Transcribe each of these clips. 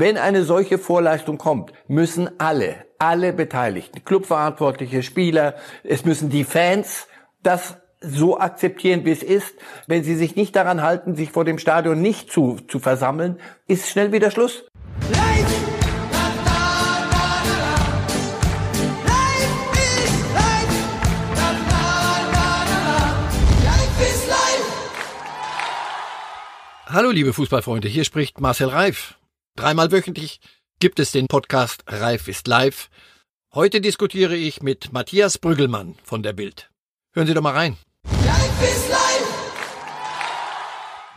Wenn eine solche Vorleistung kommt, müssen alle, alle Beteiligten, Clubverantwortliche, Spieler, es müssen die Fans das so akzeptieren, wie es ist. Wenn sie sich nicht daran halten, sich vor dem Stadion nicht zu, zu versammeln, ist schnell wieder Schluss. Hallo liebe Fußballfreunde, hier spricht Marcel Reif. Dreimal wöchentlich gibt es den Podcast Reif ist live. Heute diskutiere ich mit Matthias Brüggelmann von der Bild. Hören Sie doch mal rein. Reif ist live!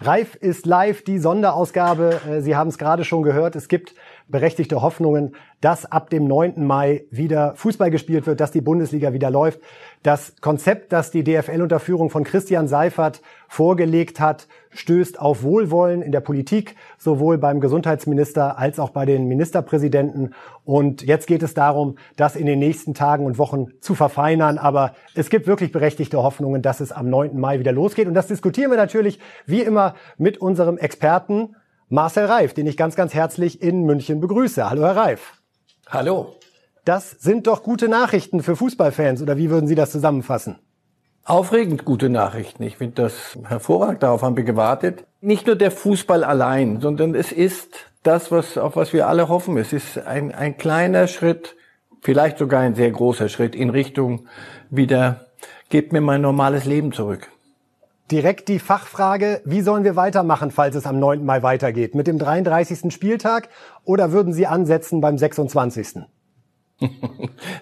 Reif ist live, die Sonderausgabe. Äh, Sie haben es gerade schon gehört. Es gibt berechtigte Hoffnungen, dass ab dem 9. Mai wieder Fußball gespielt wird, dass die Bundesliga wieder läuft. Das Konzept, das die DFL unter Führung von Christian Seifert vorgelegt hat, stößt auf Wohlwollen in der Politik, sowohl beim Gesundheitsminister als auch bei den Ministerpräsidenten. Und jetzt geht es darum, das in den nächsten Tagen und Wochen zu verfeinern. Aber es gibt wirklich berechtigte Hoffnungen, dass es am 9. Mai wieder losgeht. Und das diskutieren wir natürlich wie immer mit unserem Experten Marcel Reif, den ich ganz, ganz herzlich in München begrüße. Hallo, Herr Reif. Hallo. Das sind doch gute Nachrichten für Fußballfans, oder wie würden Sie das zusammenfassen? Aufregend gute Nachrichten. Ich finde das hervorragend. Darauf haben wir gewartet. Nicht nur der Fußball allein, sondern es ist das, was, auf was wir alle hoffen. Es ist ein, ein kleiner Schritt, vielleicht sogar ein sehr großer Schritt in Richtung wieder, gebt mir mein normales Leben zurück. Direkt die Fachfrage, wie sollen wir weitermachen, falls es am 9. Mai weitergeht? Mit dem 33. Spieltag oder würden Sie ansetzen beim 26.?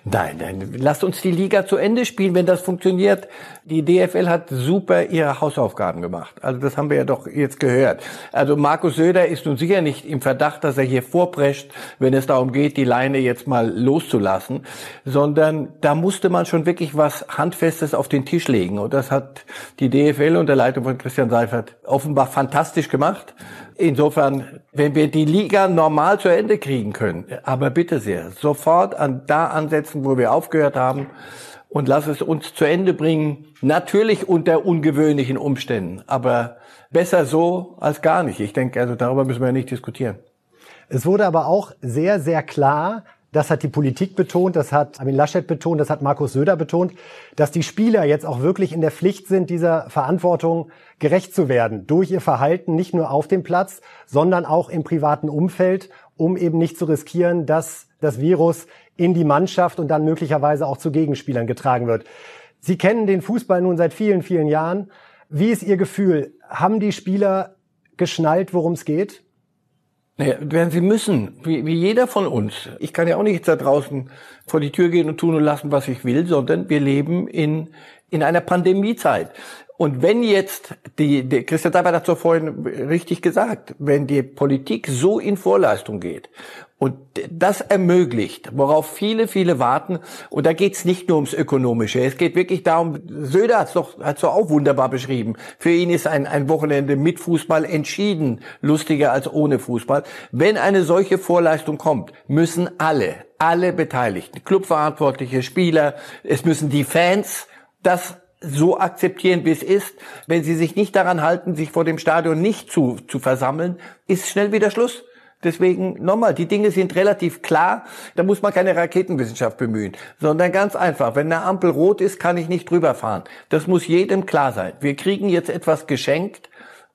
Nein, nein, lasst uns die Liga zu Ende spielen, wenn das funktioniert. Die DFL hat super ihre Hausaufgaben gemacht. Also das haben wir ja doch jetzt gehört. Also Markus Söder ist nun sicher nicht im Verdacht, dass er hier vorprescht, wenn es darum geht, die Leine jetzt mal loszulassen, sondern da musste man schon wirklich was Handfestes auf den Tisch legen. Und das hat die DFL unter Leitung von Christian Seifert offenbar fantastisch gemacht. Insofern, wenn wir die Liga normal zu Ende kriegen können, aber bitte sehr, sofort an da ansetzen, wo wir aufgehört haben und lass es uns zu Ende bringen. Natürlich unter ungewöhnlichen Umständen, aber besser so als gar nicht. Ich denke, also darüber müssen wir nicht diskutieren. Es wurde aber auch sehr, sehr klar, das hat die Politik betont, das hat Armin Laschet betont, das hat Markus Söder betont, dass die Spieler jetzt auch wirklich in der Pflicht sind, dieser Verantwortung gerecht zu werden. Durch ihr Verhalten nicht nur auf dem Platz, sondern auch im privaten Umfeld, um eben nicht zu riskieren, dass das Virus in die Mannschaft und dann möglicherweise auch zu Gegenspielern getragen wird. Sie kennen den Fußball nun seit vielen, vielen Jahren. Wie ist Ihr Gefühl? Haben die Spieler geschnallt, worum es geht? Naja, sie müssen, wie, wie jeder von uns. Ich kann ja auch nicht da draußen vor die Tür gehen und tun und lassen, was ich will, sondern wir leben in, in einer Pandemiezeit. Und wenn jetzt die, die Christian Seibert hat so vorhin richtig gesagt, wenn die Politik so in Vorleistung geht und das ermöglicht, worauf viele, viele warten. Und da geht's nicht nur ums Ökonomische. Es geht wirklich darum, Söder hat's doch, doch auch wunderbar beschrieben. Für ihn ist ein, ein Wochenende mit Fußball entschieden lustiger als ohne Fußball. Wenn eine solche Vorleistung kommt, müssen alle, alle Beteiligten, Clubverantwortliche, Spieler, es müssen die Fans, das so akzeptieren, wie es ist. Wenn sie sich nicht daran halten, sich vor dem Stadion nicht zu, zu versammeln, ist schnell wieder Schluss. Deswegen nochmal, die Dinge sind relativ klar. Da muss man keine Raketenwissenschaft bemühen, sondern ganz einfach. Wenn eine Ampel rot ist, kann ich nicht drüber fahren. Das muss jedem klar sein. Wir kriegen jetzt etwas geschenkt,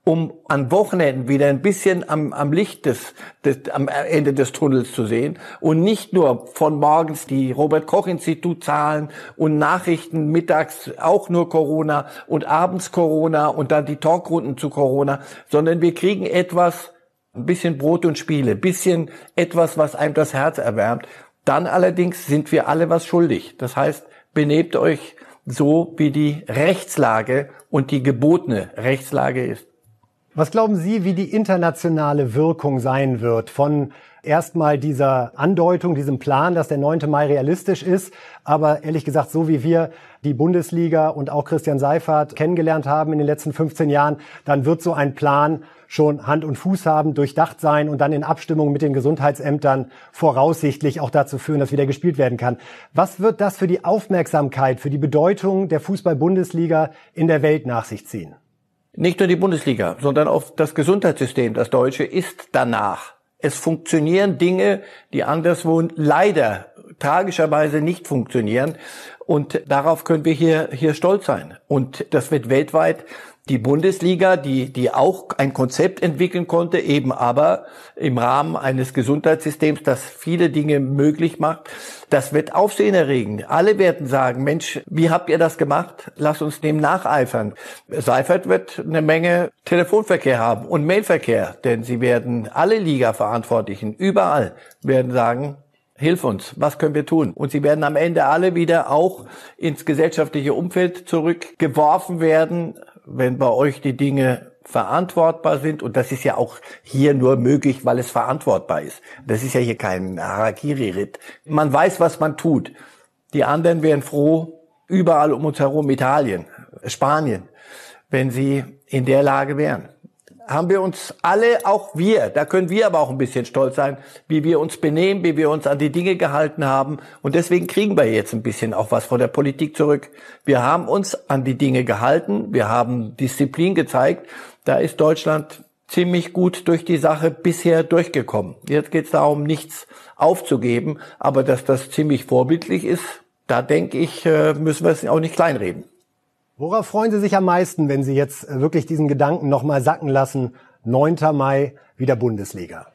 um an Wochenenden wieder ein bisschen am, am Licht des, des, am Ende des Tunnels zu sehen und nicht nur von morgens die Robert Koch Institut Zahlen und Nachrichten mittags auch nur Corona und abends Corona und dann die Talkrunden zu Corona, sondern wir kriegen etwas, ein bisschen Brot und Spiele, bisschen etwas, was einem das Herz erwärmt. Dann allerdings sind wir alle was schuldig. Das heißt, benebt euch so, wie die Rechtslage und die gebotene Rechtslage ist. Was glauben Sie, wie die internationale Wirkung sein wird von erstmal dieser Andeutung, diesem Plan, dass der 9. Mai realistisch ist. Aber ehrlich gesagt, so wie wir die Bundesliga und auch Christian Seifert kennengelernt haben in den letzten 15 Jahren, dann wird so ein Plan schon Hand und Fuß haben, durchdacht sein und dann in Abstimmung mit den Gesundheitsämtern voraussichtlich auch dazu führen, dass wieder gespielt werden kann. Was wird das für die Aufmerksamkeit, für die Bedeutung der Fußball-Bundesliga in der Welt nach sich ziehen? Nicht nur die Bundesliga, sondern auch das Gesundheitssystem, das deutsche, ist danach Es funktionieren Dinge, die anderswo leider tragischerweise nicht funktionieren. Und darauf können wir hier, hier stolz sein. Und das wird weltweit die Bundesliga, die, die auch ein Konzept entwickeln konnte, eben aber im Rahmen eines Gesundheitssystems, das viele Dinge möglich macht, das wird Aufsehen erregen. Alle werden sagen, Mensch, wie habt ihr das gemacht? Lass uns dem nacheifern. Seifert wird eine Menge Telefonverkehr haben und Mailverkehr, denn sie werden alle Liga-Verantwortlichen überall werden sagen, Hilf uns, was können wir tun? Und sie werden am Ende alle wieder auch ins gesellschaftliche Umfeld zurückgeworfen werden, wenn bei euch die Dinge verantwortbar sind. Und das ist ja auch hier nur möglich, weil es verantwortbar ist. Das ist ja hier kein Harakiri-Ritt. Man weiß, was man tut. Die anderen wären froh, überall um uns herum, Italien, Spanien, wenn sie in der Lage wären haben wir uns alle, auch wir, da können wir aber auch ein bisschen stolz sein, wie wir uns benehmen, wie wir uns an die Dinge gehalten haben. Und deswegen kriegen wir jetzt ein bisschen auch was von der Politik zurück. Wir haben uns an die Dinge gehalten, wir haben Disziplin gezeigt. Da ist Deutschland ziemlich gut durch die Sache bisher durchgekommen. Jetzt geht es darum, nichts aufzugeben, aber dass das ziemlich vorbildlich ist, da denke ich, äh, müssen wir es auch nicht kleinreden. Worauf freuen Sie sich am meisten, wenn Sie jetzt äh, wirklich diesen Gedanken nochmal sacken lassen? 9. Mai wieder Bundesliga.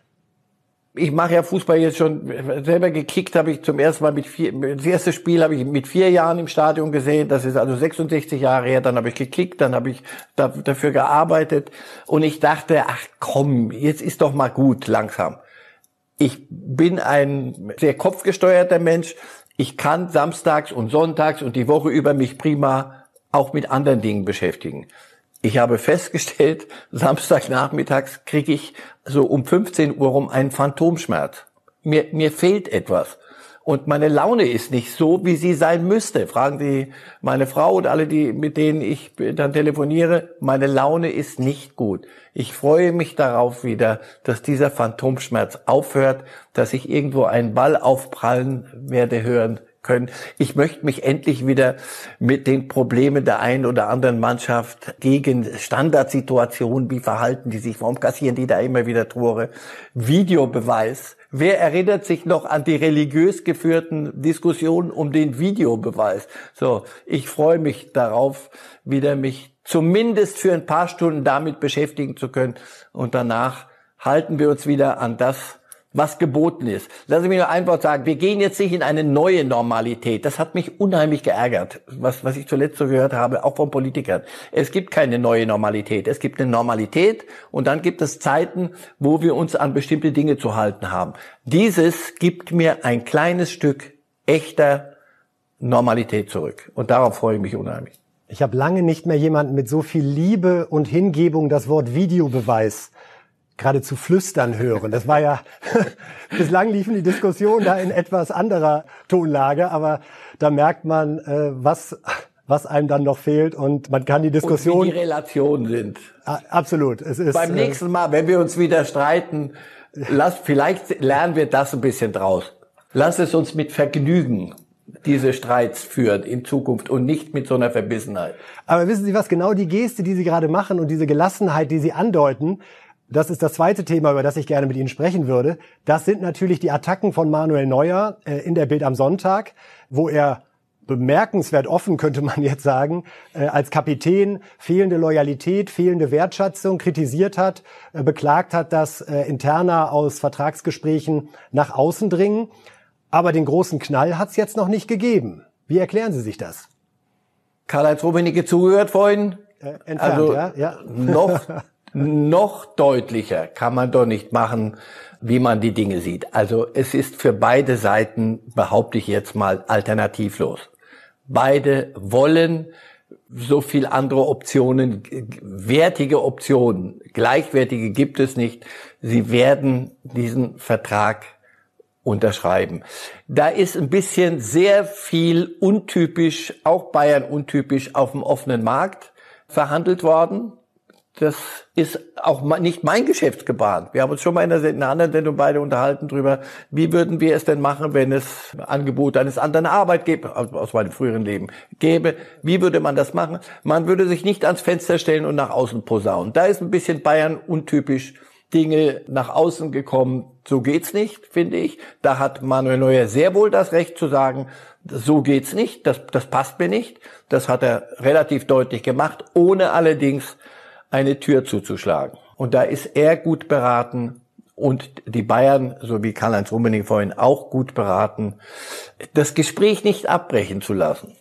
Ich mache ja Fußball jetzt schon selber gekickt, habe ich zum ersten Mal mit vier, das erste Spiel habe ich mit vier Jahren im Stadion gesehen, das ist also 66 Jahre her, dann habe ich gekickt, dann habe ich da, dafür gearbeitet und ich dachte, ach komm, jetzt ist doch mal gut langsam. Ich bin ein sehr kopfgesteuerter Mensch, ich kann samstags und sonntags und die Woche über mich prima auch mit anderen Dingen beschäftigen. Ich habe festgestellt, Samstagnachmittags kriege ich so um 15 Uhr rum einen Phantomschmerz. Mir, mir fehlt etwas. Und meine Laune ist nicht so, wie sie sein müsste. Fragen Sie meine Frau und alle, die, mit denen ich dann telefoniere. Meine Laune ist nicht gut. Ich freue mich darauf wieder, dass dieser Phantomschmerz aufhört, dass ich irgendwo einen Ball aufprallen werde hören können. Ich möchte mich endlich wieder mit den Problemen der einen oder anderen Mannschaft gegen Standardsituationen, wie verhalten die sich, warum kassieren die da immer wieder Tore, Videobeweis. Wer erinnert sich noch an die religiös geführten Diskussionen um den Videobeweis? So, ich freue mich darauf, wieder mich zumindest für ein paar Stunden damit beschäftigen zu können und danach halten wir uns wieder an das, was geboten ist. Lassen Sie mich nur ein Wort sagen. Wir gehen jetzt nicht in eine neue Normalität. Das hat mich unheimlich geärgert, was, was ich zuletzt so gehört habe, auch von Politikern. Es gibt keine neue Normalität. Es gibt eine Normalität und dann gibt es Zeiten, wo wir uns an bestimmte Dinge zu halten haben. Dieses gibt mir ein kleines Stück echter Normalität zurück. Und darauf freue ich mich unheimlich. Ich habe lange nicht mehr jemanden mit so viel Liebe und Hingebung das Wort Videobeweis geradezu flüstern hören. Das war ja, bislang liefen die Diskussionen da in etwas anderer Tonlage, aber da merkt man, äh, was, was einem dann noch fehlt und man kann die Diskussion... Und wie die Relationen sind. Absolut. Es ist, Beim äh, nächsten Mal, wenn wir uns wieder streiten, lass, vielleicht lernen wir das ein bisschen draus. Lass es uns mit Vergnügen diese Streits führen in Zukunft und nicht mit so einer Verbissenheit. Aber wissen Sie was, genau die Geste, die Sie gerade machen und diese Gelassenheit, die Sie andeuten, das ist das zweite Thema, über das ich gerne mit Ihnen sprechen würde. Das sind natürlich die Attacken von Manuel Neuer äh, in der Bild am Sonntag, wo er bemerkenswert offen, könnte man jetzt sagen, äh, als Kapitän fehlende Loyalität, fehlende Wertschätzung kritisiert hat, äh, beklagt hat, dass Interna aus Vertragsgesprächen nach außen dringen. Aber den großen Knall hat es jetzt noch nicht gegeben. Wie erklären Sie sich das? Karl-Heinz Rummenigge zugehört vorhin. Äh, entfernt, also ja, ja. noch noch deutlicher kann man doch nicht machen, wie man die Dinge sieht. Also es ist für beide Seiten, behaupte ich jetzt mal, alternativlos. Beide wollen so viel andere Optionen, wertige Optionen, gleichwertige gibt es nicht. Sie werden diesen Vertrag unterschreiben. Da ist ein bisschen sehr viel untypisch, auch Bayern untypisch auf dem offenen Markt verhandelt worden das ist auch nicht mein Geschäftsgebaren. Wir haben uns schon mal in einer anderen Sendung beide unterhalten darüber, wie würden wir es denn machen, wenn es Angebote eines anderen Arbeitgebers aus meinem früheren Leben gäbe. Wie würde man das machen? Man würde sich nicht ans Fenster stellen und nach außen posaunen. Da ist ein bisschen Bayern untypisch Dinge nach außen gekommen, so geht's nicht, finde ich. Da hat Manuel Neuer sehr wohl das Recht zu sagen, so geht's nicht, das, das passt mir nicht. Das hat er relativ deutlich gemacht, ohne allerdings eine Tür zuzuschlagen. Und da ist er gut beraten und die Bayern, so wie Karl-Heinz Rummenigge vorhin, auch gut beraten, das Gespräch nicht abbrechen zu lassen.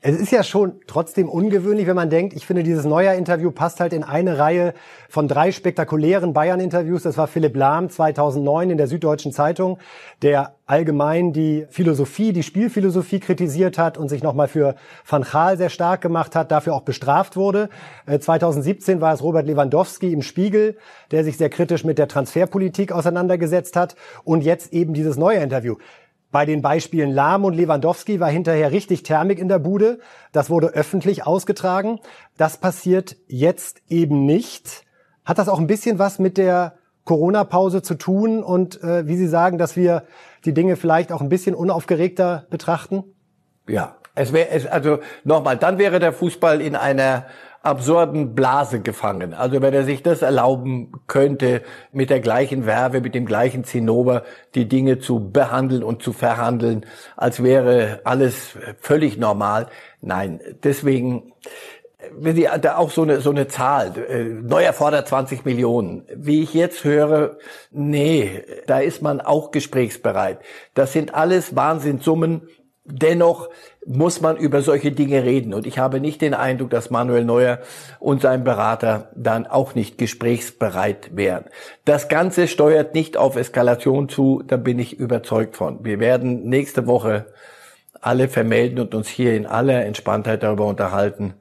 Es ist ja schon trotzdem ungewöhnlich, wenn man denkt, ich finde, dieses Neuer-Interview passt halt in eine Reihe von drei spektakulären Bayern-Interviews. Das war Philipp Lahm 2009 in der Süddeutschen Zeitung, der allgemein die Philosophie, die Spielphilosophie kritisiert hat und sich nochmal für Van Gaal sehr stark gemacht hat, dafür auch bestraft wurde. 2017 äh, war es Robert Lewandowski im Spiegel, der sich sehr kritisch mit der Transferpolitik auseinandergesetzt hat und jetzt eben dieses Neuer-Interview. Bei den Beispielen Lahm und Lewandowski war hinterher richtig Thermik in der Bude. Das wurde öffentlich ausgetragen. Das passiert jetzt eben nicht. Hat das auch ein bisschen was mit der Corona-Pause zu tun und äh, wie Sie sagen, dass wir die Dinge vielleicht auch ein bisschen unaufgeregter betrachten? Ja, es wäre also nochmal, dann wäre der Fußball in einer absurden Blase gefangen. Also wenn er sich das erlauben könnte, mit der gleichen Werbe, mit dem gleichen Zinnober die Dinge zu behandeln und zu verhandeln, als wäre alles völlig normal. Nein, deswegen wenn Sie da auch so eine, so eine Zahl, äh, Neuer fordert 20 Millionen. Wie ich jetzt höre, nee, da ist man auch gesprächsbereit. Das sind alles Wahnsinnssummen. Dennoch muss man über solche Dinge reden. Und ich habe nicht den Eindruck, dass Manuel Neuer und sein Berater dann auch nicht gesprächsbereit wären. Das Ganze steuert nicht auf Eskalation zu, da bin ich überzeugt von. Wir werden nächste Woche alle vermelden und uns hier in aller Entspanntheit darüber unterhalten,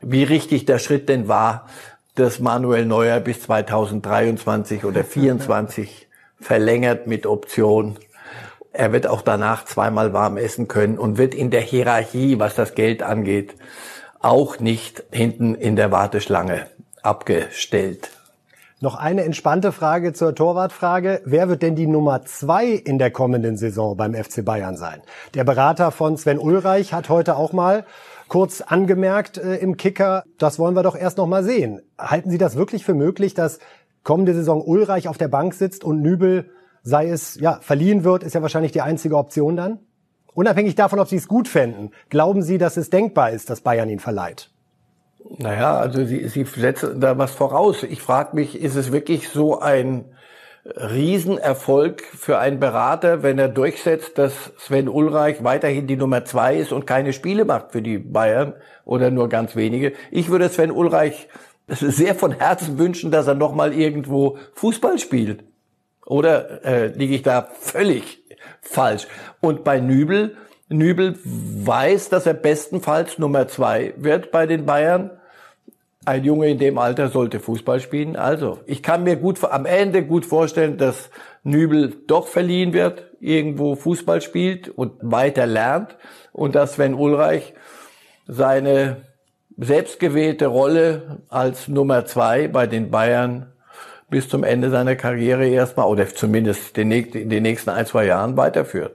wie richtig der Schritt denn war, dass Manuel Neuer bis 2023 oder 2024 verlängert mit Option er wird auch danach zweimal warm essen können und wird in der Hierarchie, was das Geld angeht, auch nicht hinten in der Warteschlange abgestellt. Noch eine entspannte Frage zur Torwartfrage. Wer wird denn die Nummer zwei in der kommenden Saison beim FC Bayern sein? Der Berater von Sven Ulreich hat heute auch mal kurz angemerkt äh, im Kicker, das wollen wir doch erst noch mal sehen. Halten Sie das wirklich für möglich, dass kommende Saison Ulreich auf der Bank sitzt und Nübel sei es ja verliehen wird, ist ja wahrscheinlich die einzige Option dann. Unabhängig davon, ob Sie es gut fänden, glauben Sie, dass es denkbar ist, dass Bayern ihn verleiht? Naja, also Sie, Sie setzen da was voraus. Ich frage mich, ist es wirklich so ein Riesenerfolg für einen Berater, wenn er durchsetzt, dass Sven Ulreich weiterhin die Nummer zwei ist und keine Spiele macht für die Bayern oder nur ganz wenige. Ich würde Sven Ulreich sehr von Herzen wünschen, dass er noch mal irgendwo Fußball spielt. Oder äh, liege ich da völlig falsch? Und bei Nübel, Nübel weiß, dass er bestenfalls Nummer zwei wird bei den Bayern. Ein Junge in dem Alter sollte Fußball spielen. Also, ich kann mir gut am Ende gut vorstellen, dass Nübel doch verliehen wird, irgendwo Fußball spielt und weiter lernt und dass Sven Ulreich seine selbstgewählte Rolle als Nummer zwei bei den Bayern bis zum Ende seiner Karriere erstmal oder zumindest in den nächsten ein, zwei Jahren weiterführt.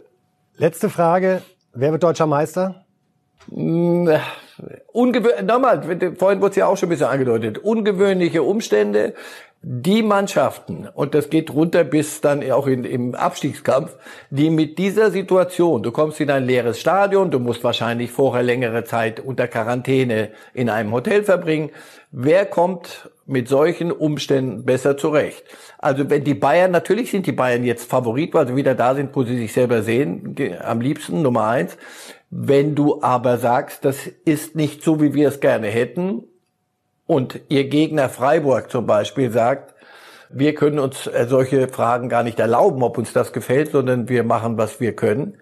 Letzte Frage. Wer wird deutscher Meister? Hm, ungewöhnlich, nochmal, vorhin wurde es ja auch schon ein bisschen angedeutet, ungewöhnliche Umstände, die Mannschaften, und das geht runter bis dann auch in, im Abstiegskampf, die mit dieser Situation, du kommst in ein leeres Stadion, du musst wahrscheinlich vorher längere Zeit unter Quarantäne in einem Hotel verbringen. Wer kommt mit solchen Umständen besser zurecht? Also wenn die Bayern, natürlich sind die Bayern jetzt Favorit, weil sie wieder da sind, wo sie sich selber sehen, am liebsten Nummer eins. Wenn du aber sagst, das ist nicht so, wie wir es gerne hätten, und Ihr Gegner Freiburg zum Beispiel sagt, wir können uns äh, solche Fragen gar nicht erlauben, ob uns das gefällt, sondern wir machen, was wir können,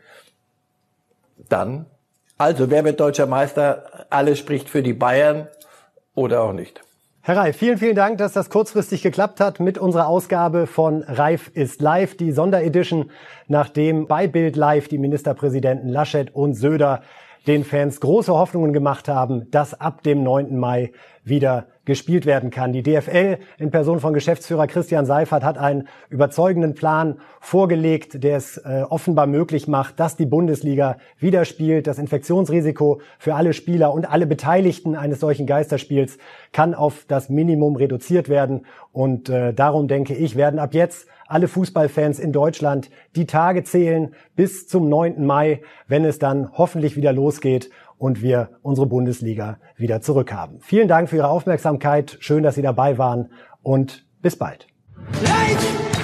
dann, also wer wird deutscher Meister? Alles spricht für die Bayern oder auch nicht. Herr Reif, vielen, vielen Dank, dass das kurzfristig geklappt hat mit unserer Ausgabe von Reif ist live, die Sonderedition, nachdem bei Bild Live die Ministerpräsidenten Laschet und Söder den Fans große Hoffnungen gemacht haben, dass ab dem 9. Mai wieder gespielt werden kann. Die DFL in Person von Geschäftsführer Christian Seifert hat einen überzeugenden Plan vorgelegt, der es äh, offenbar möglich macht, dass die Bundesliga wieder spielt. Das Infektionsrisiko für alle Spieler und alle Beteiligten eines solchen Geisterspiels kann auf das Minimum reduziert werden. Und äh, darum denke ich, werden ab jetzt alle Fußballfans in Deutschland die Tage zählen bis zum 9. Mai, wenn es dann hoffentlich wieder losgeht und wir unsere Bundesliga wieder zurückhaben. Vielen Dank für Ihre Aufmerksamkeit. Schön, dass Sie dabei waren und bis bald. Light!